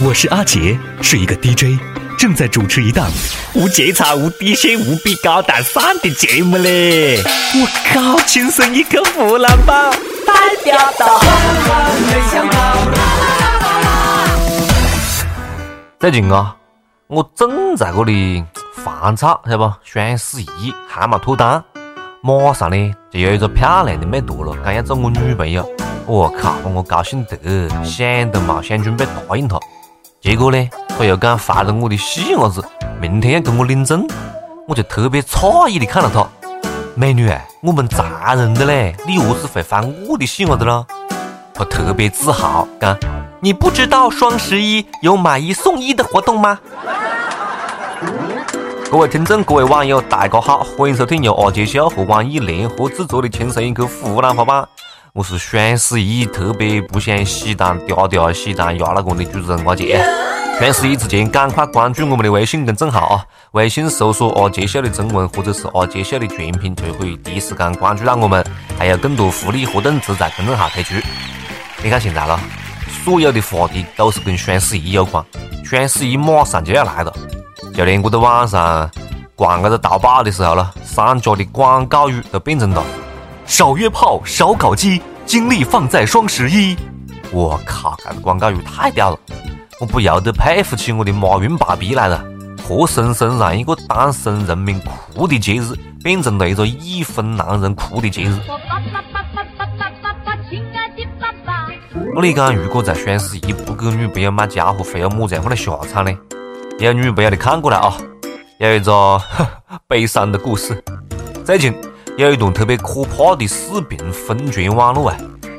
我是阿杰，是一个 DJ，正在主持一档无节操、无底线、无比高大上的节目嘞！我靠，亲生一个湖南宝，代表到没想到。最近啊，我正在这里烦躁，晓得不？双十一还没脱单，马上呢就有一个漂亮的妹坨了，讲要做我女朋友。我靠，把我高兴得，想都没想准备答应她。结果呢，他又讲怀了我的细伢子，明天要跟我领证，我就特别诧异的看了他，美女，我们才认的嘞，你何子会怀我的细伢子呢？他特别自豪，讲你不知道双十一有买一送一的活动吗？各位听众，各位网友，大家好，欢迎收听由阿杰秀和网易联合制作的《轻松一刻湖南话版》，我是双十一特别不想喜单嗲嗲喜单压了光的主持人阿杰。双十一之前，赶快关注我们的微信公众号啊！微信搜索“阿杰秀”的中文或者是“阿杰秀”的全拼，就可以第一时间关注到我们，还有更多福利活动只在公众号推出。你看现在了，所有的话题都是跟双十一有关，双十一马上就要来了，就连我在网上逛这个淘宝的时候了，商家的广告语都变成了“少约炮，少搞基，精力放在双十一”。我靠，这个广告语太屌了！我不由得佩服起我的马云爸比来了，活生生让一个单身人民哭的节日，变成了一个已婚男人哭的节日。我你讲，如果在双十一不给女朋友买家伙，会有么子样的下场呢？有女朋友的看过来啊！有一个 悲伤的故事。最近有一段特别可怕的视频疯传网络啊！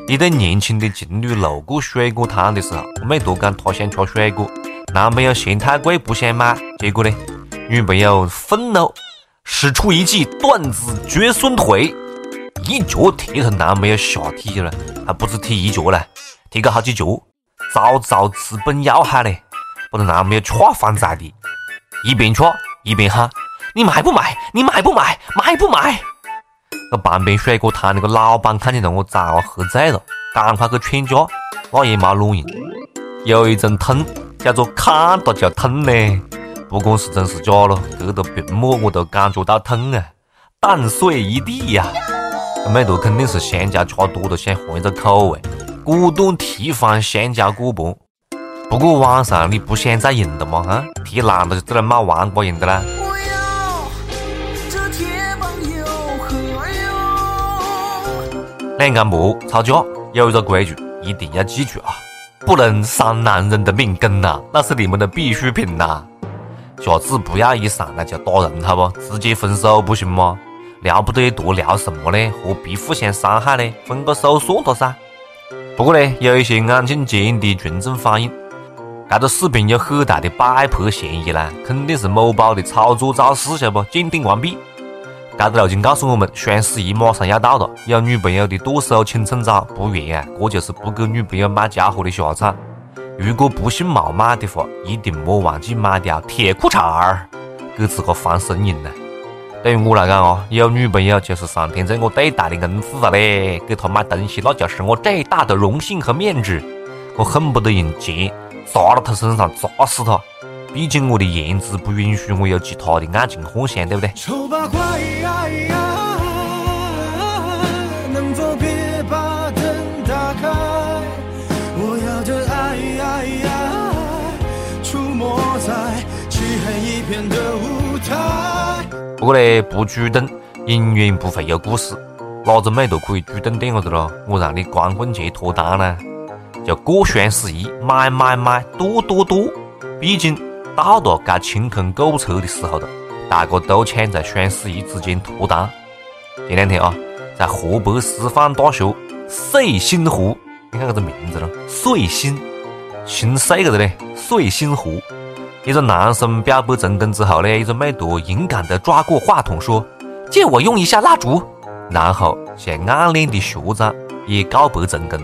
一对年轻的情侣路过水果摊的时候，妹坨讲她想吃水果，男朋友嫌太贵不想买，结果呢，女朋友愤怒，使出一记断子绝孙腿，一脚踢他男朋友下体了，还不止踢一脚嘞，踢个好几脚，早早直奔要害嘞，把他男朋友踹翻在地，一边踹一边喊：“你买不买？你买不买？买不买？”旁边水果摊那个老板看见了我早喝醉了，赶快去劝架，那也没卵用。有一种痛叫做看到就痛呢，不管是真是假了，隔着屏幕我都感觉到痛啊，蛋碎一地呀！这妹坨肯定是香蕉吃多了，想换一个口味，果断踢翻香蕉果盘。不过晚上你不想再用的吗？啊，踢烂了就只能买黄瓜用的啦。两个馍吵架，有一个规矩一定要记住啊，不能伤男人的命根呐，那是你们的必需品呐。下次不要一上来就打人，好不？直接分手不行吗？聊不得多，聊什么呢？何必互相伤害呢？分个手算了噻。不过呢，有一些眼镜尖的群众反映，这个视频有很大的摆拍嫌疑啦，肯定是某宝的炒作造势，晓得不？鉴定完毕。这个路径告诉我们，双十一马上要到了，有女朋友的剁手请趁早，不然啊，这就是不给女朋友买家伙的下场。如果不幸冒买的话，一定莫忘记买条铁裤衩儿，给自个防身用呢。对于我来讲啊，有女朋友就是上天对我最大的恩赐了嘞，给她买东西那就是我最大的荣幸和面子，我恨不得用钱砸到她身上砸死她。毕竟我的颜值不允许我有其他的爱情幻想，对不对？不过呢，不主动永远不会有故事。哪个妹都可以主动点下子咯，我让你光棍节脱单呢？就过双十一，买买买，剁剁剁！毕竟。到了该清空购物车的时候了，大家都抢在双十一之间脱单。前两天啊，在河北师范大学穗新湖，你看这个名字了，穗新，心碎个的嘞，穗新湖。一个男生表白成功之后呢，一个妹坨勇敢地抓过话筒说：“借我用一下蜡烛。”然后向暗恋的学长也告白成功，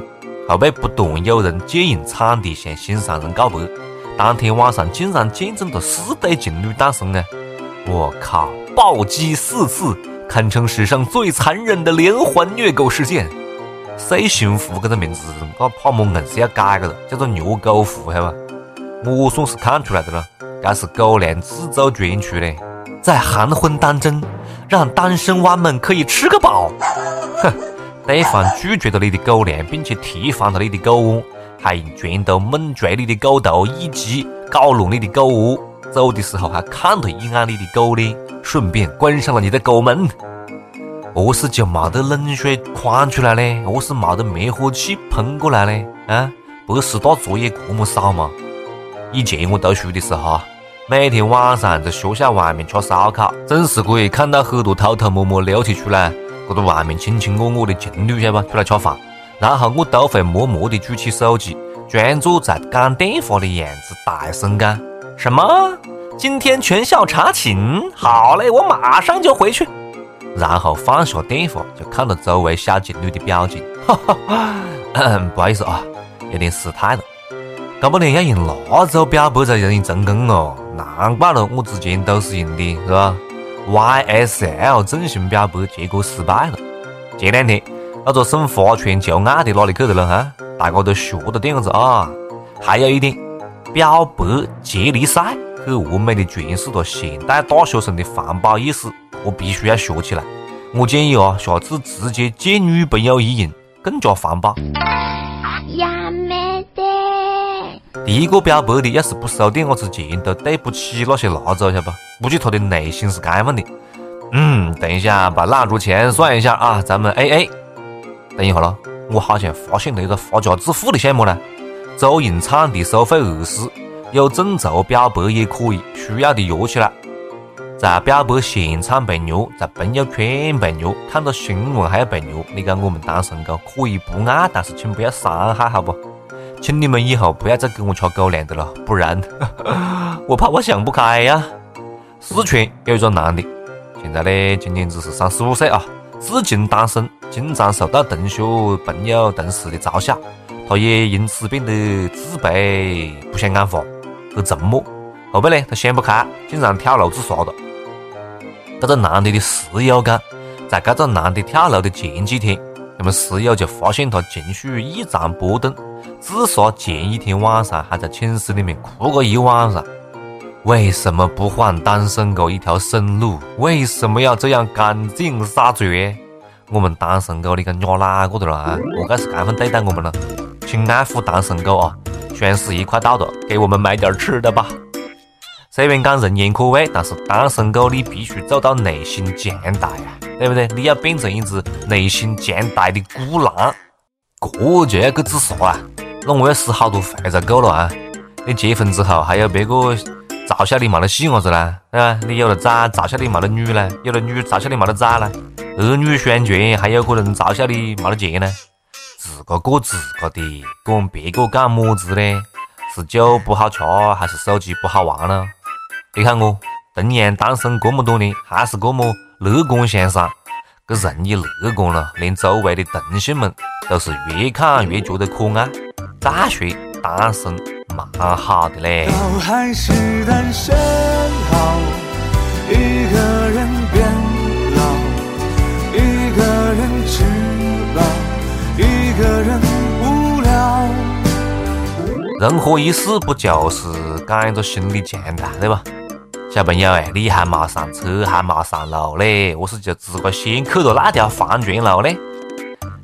后被不断有人借用场地向心上人告白。当天晚上竟然见证了四对情侣诞生啊！我靠，暴击四次，堪称史上最残忍的连环虐狗事件。碎心湖这个名字，我怕么硬是要改个了，叫做虐狗湖，晓得吧？我算是看出来的了，这是狗粮自走传出的，在寒婚当中，让单身汪们可以吃个饱。哼，对方拒绝了你的狗粮，并且踢翻了你的狗窝，还用拳头猛捶你的狗头，以及搞乱你的狗窝。走的时候还看了一眼你的狗脸，顺便关上了你的狗门。何是就没得冷水灌出来呢？何是没得灭火器喷过来呢？啊，北师大作业这么少吗？以前我读书的时候，每天晚上在学校外面吃烧烤，总是可以看到很多偷偷摸摸溜起出来，搁在外面卿卿我我的情侣，晓得不？出来吃饭，然后我都会默默地举起手机，装作在讲电话的样子，大声讲：“什么？今天全校查寝？好嘞，我马上就回去。”然后放下电话，就看到周围小情侣的表情，哈哈，不好意思啊，有点失态了。搞不定要用蜡烛表白才容易成功哦，难怪了，我之前都是用的是吧？YSL 正型表白，结果失败了。前两天那个送花圈求爱的哪里去的了哈？大家都学着点子啊！还有一点，表白接力赛，很完美的诠释了现代大学生的环保意识，我必须要学起来。我建议啊，下次直接借女朋友一用，更加环保。一个表白的，要是不收点我之钱，都对不起那些蜡烛，晓得不？估计他的内心是这样的。嗯，等一下把蜡烛钱算一下啊，咱们 A A。等一下咯，我好像发现了一个发家致富的项目呢。周云畅的收费二十，有众筹表白也可以，需要的约起来。在表白现场被虐，在朋友圈被虐，看到新闻还要被虐，你讲我们单身狗可以不爱，但是请不要伤害，好不？请你们以后不要再给我吃狗粮的了，不然 我怕我想不开呀。四川有一个男的，现在呢今年只是三十五岁啊，至今单身，经常受到同学、朋友、同事的嘲笑，他也因此变得自卑，不想讲话，很沉默。后背呢，他想不开，竟然跳楼自杀了。这个男的的室友讲，在这个男的跳楼的前几天，他们室友就发现他情绪异常波动。自杀前一天晚上还在寝室里面哭过一晚上，为什么不还单身狗一条生路？为什么要这样赶尽杀绝？我们单身狗，你看压哪个的了啊？何解是这样对待我们呢？请爱护单身狗啊！双十一快到了，给我们买点吃的吧。虽然讲人言可畏，但是单身狗你必须做到内心强大呀，对不对？你要变成一只内心强大的孤狼，这就要去自杀啊！那我要死好多回才够了啊！你结婚之后还有别个嘲笑你没得细伢子啦，对吧？你有了崽嘲笑你没得女啦，有了女嘲笑你没得崽啦，儿女双全还有可能嘲笑你没得钱呢。自个过自个的，管别个干么子呢？是酒不好吃还是手机不好玩呢？你看我同样单身这么多年，还是这么乐观向上。这人一乐观了，连周围的同性们都是越看越觉得可爱。再说单身蛮好的嘞。还是单身好，一个人变老，一个人吃饱，一个人无聊。人活一世，不就是讲一个心理强大，对吧？小朋友哎，你还没上车，还没上路嘞，我是就自个先去了那条黄泉路嘞。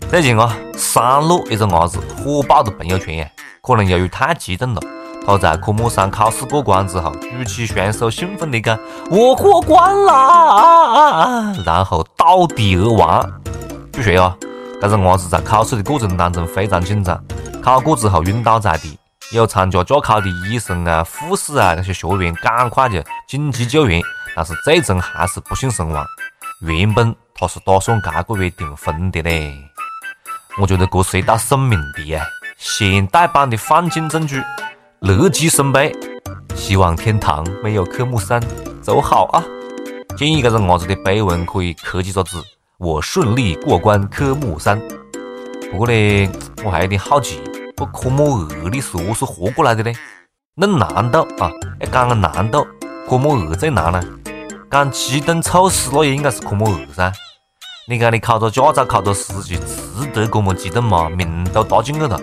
最近啊，山洛一个伢子火爆的朋友圈呀，可能由于太激动了，他在科目三考试过关之后，举起双手兴奋地讲：“我过关啦！”然后倒地而亡。据说啊，这个伢子在考试的过程当中非常紧张，考过之后晕倒在地，有参加驾考的医生啊、护士啊那些学员赶快就紧急救援，但是最终还是不幸身亡。原本他是打算这个月订婚的嘞。我觉得这是一道送命题啊！现代版的放进证据，乐极生悲。希望天堂没有科目三，走好啊！建议这个伢子的碑文可以刻几个字：我顺利过关科目三。不过呢，我还有点好奇，这科目二你是何是活过来的呢？论难度啊，要讲个难度，科目二最难呢。讲机动猝死，那也应该是科目二噻。你讲你考个驾照、考个司机，值得这么激动吗？命都搭进去了，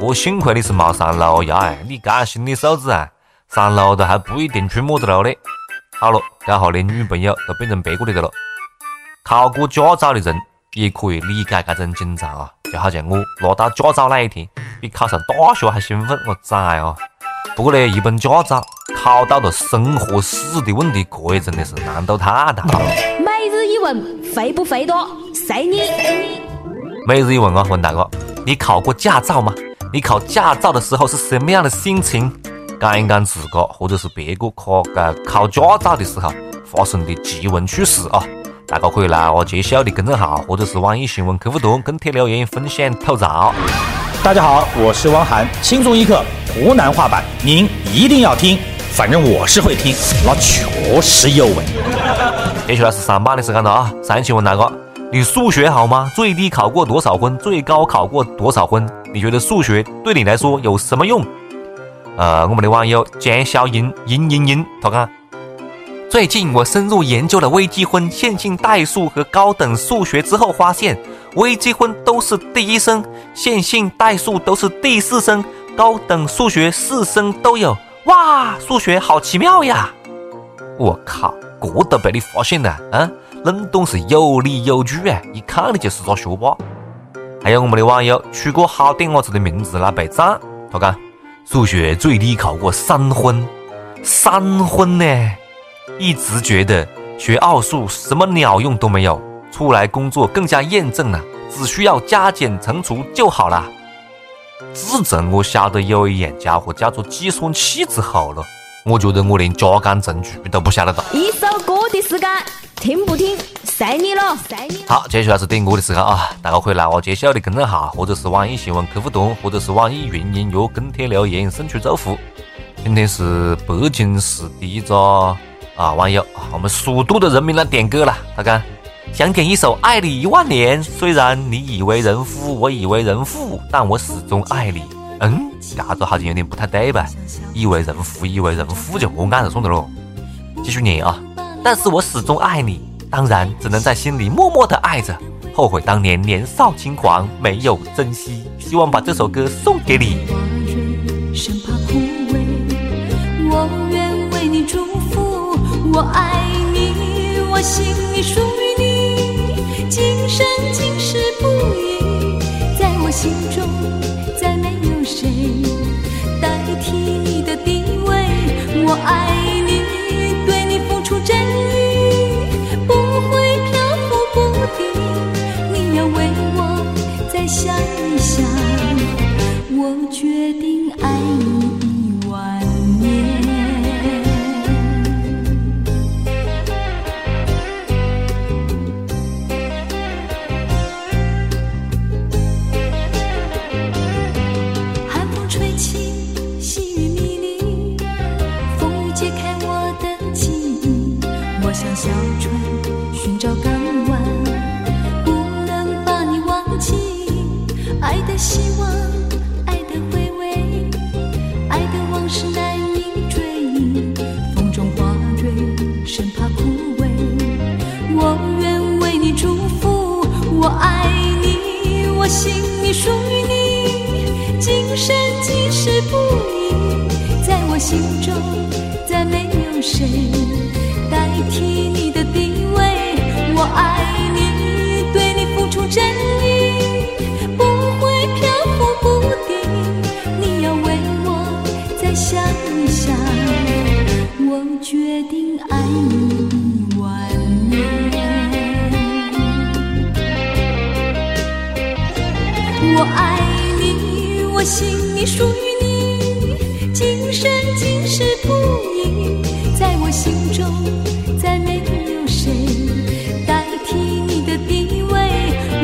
这幸亏你是没上路呀！你这心理素质啊，上路的还不一定出么子路嘞。好了，这下连女朋友都变成别个的了。考过驾照的人也可以理解这种紧张啊，就好像我拿到驾照那一天，比考上大学还兴奋，我崽啊！不过呢，一本驾照考到了生和死的问题，这也真的是难度太大了。每日一问，肥不肥多？随你。每日一问啊，问大哥，你考过驾照吗？你考驾照的时候是什么样的心情？讲一讲自个或者是别个考个考驾照的时候发生的奇闻趣事啊！大家可以来我杰秀的公众号或者是网易新闻客户端跟帖留言分享吐槽。大家好，我是汪涵，轻松一刻湖南话版，您一定要听，反正我是会听，那确实有味。接下来是上班的时间了啊！上期问大哥，你数学好吗？最低考过多少分？最高考过多少分？你觉得数学对你来说有什么用？呃，我们的网友江小英英英英他讲，最近我深入研究了微积分、线性代数和高等数学之后，发现微积分都是第一声，线性代数都是第四声，高等数学四声都有。哇，数学好奇妙呀！我靠，这都被你发现了啊？恁懂是有理有据啊，一看你就是个学霸。还有我们的网友取个好点伢子的名字来备战，他讲。数学最低考过三分，三分呢？一直觉得学奥数什么鸟用都没有，出来工作更加验证了，只需要加减乘除就好了。自从我晓得有一样家伙叫做计算器之后了，我觉得我连加减乘除都不晓得了。一首歌的时间，听不听？随你了，随你。好，接下来是点歌的时间啊！大家可以来我揭晓的公众号，或者是网易新闻客户端，或者是网易云音乐跟帖留言，送出祝福。今天是北京市第一个啊网友，我们蜀都的人民来点歌了。他讲想点一首《爱你一万年》，虽然你以为人夫，我以为人妇，但我始终爱你。嗯，这个好像有点不太对吧？以为人夫，以为人妇就我按着送的喽。继续念啊！但是我始终爱你。当然，只能在心里默默的爱着，后悔当年年少轻狂，没有珍惜。希望把这首歌送给你。生怕枯萎，我。我爱你，我心已属于你，今生今世不移。在我心中，你祝福我爱你我心里属于你今生今世不移在我心中再没有谁代替你的地位我爱你对你付出真意不会漂浮不定你要为我再想一想我决定属于你今生今世不移在我心中再没有谁代替你的地位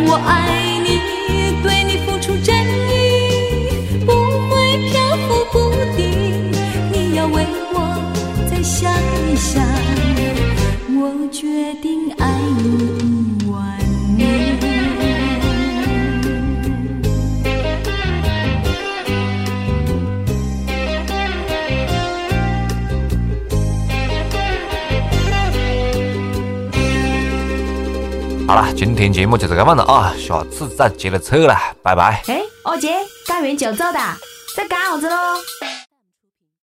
我爱你对你付出真意不会漂浮不定你要为我再想一想。我决定爱你。好了，今天节目就是这样了啊，下次再接着扯了，拜拜。哎，二姐，干完就走哒，在干啥子喽？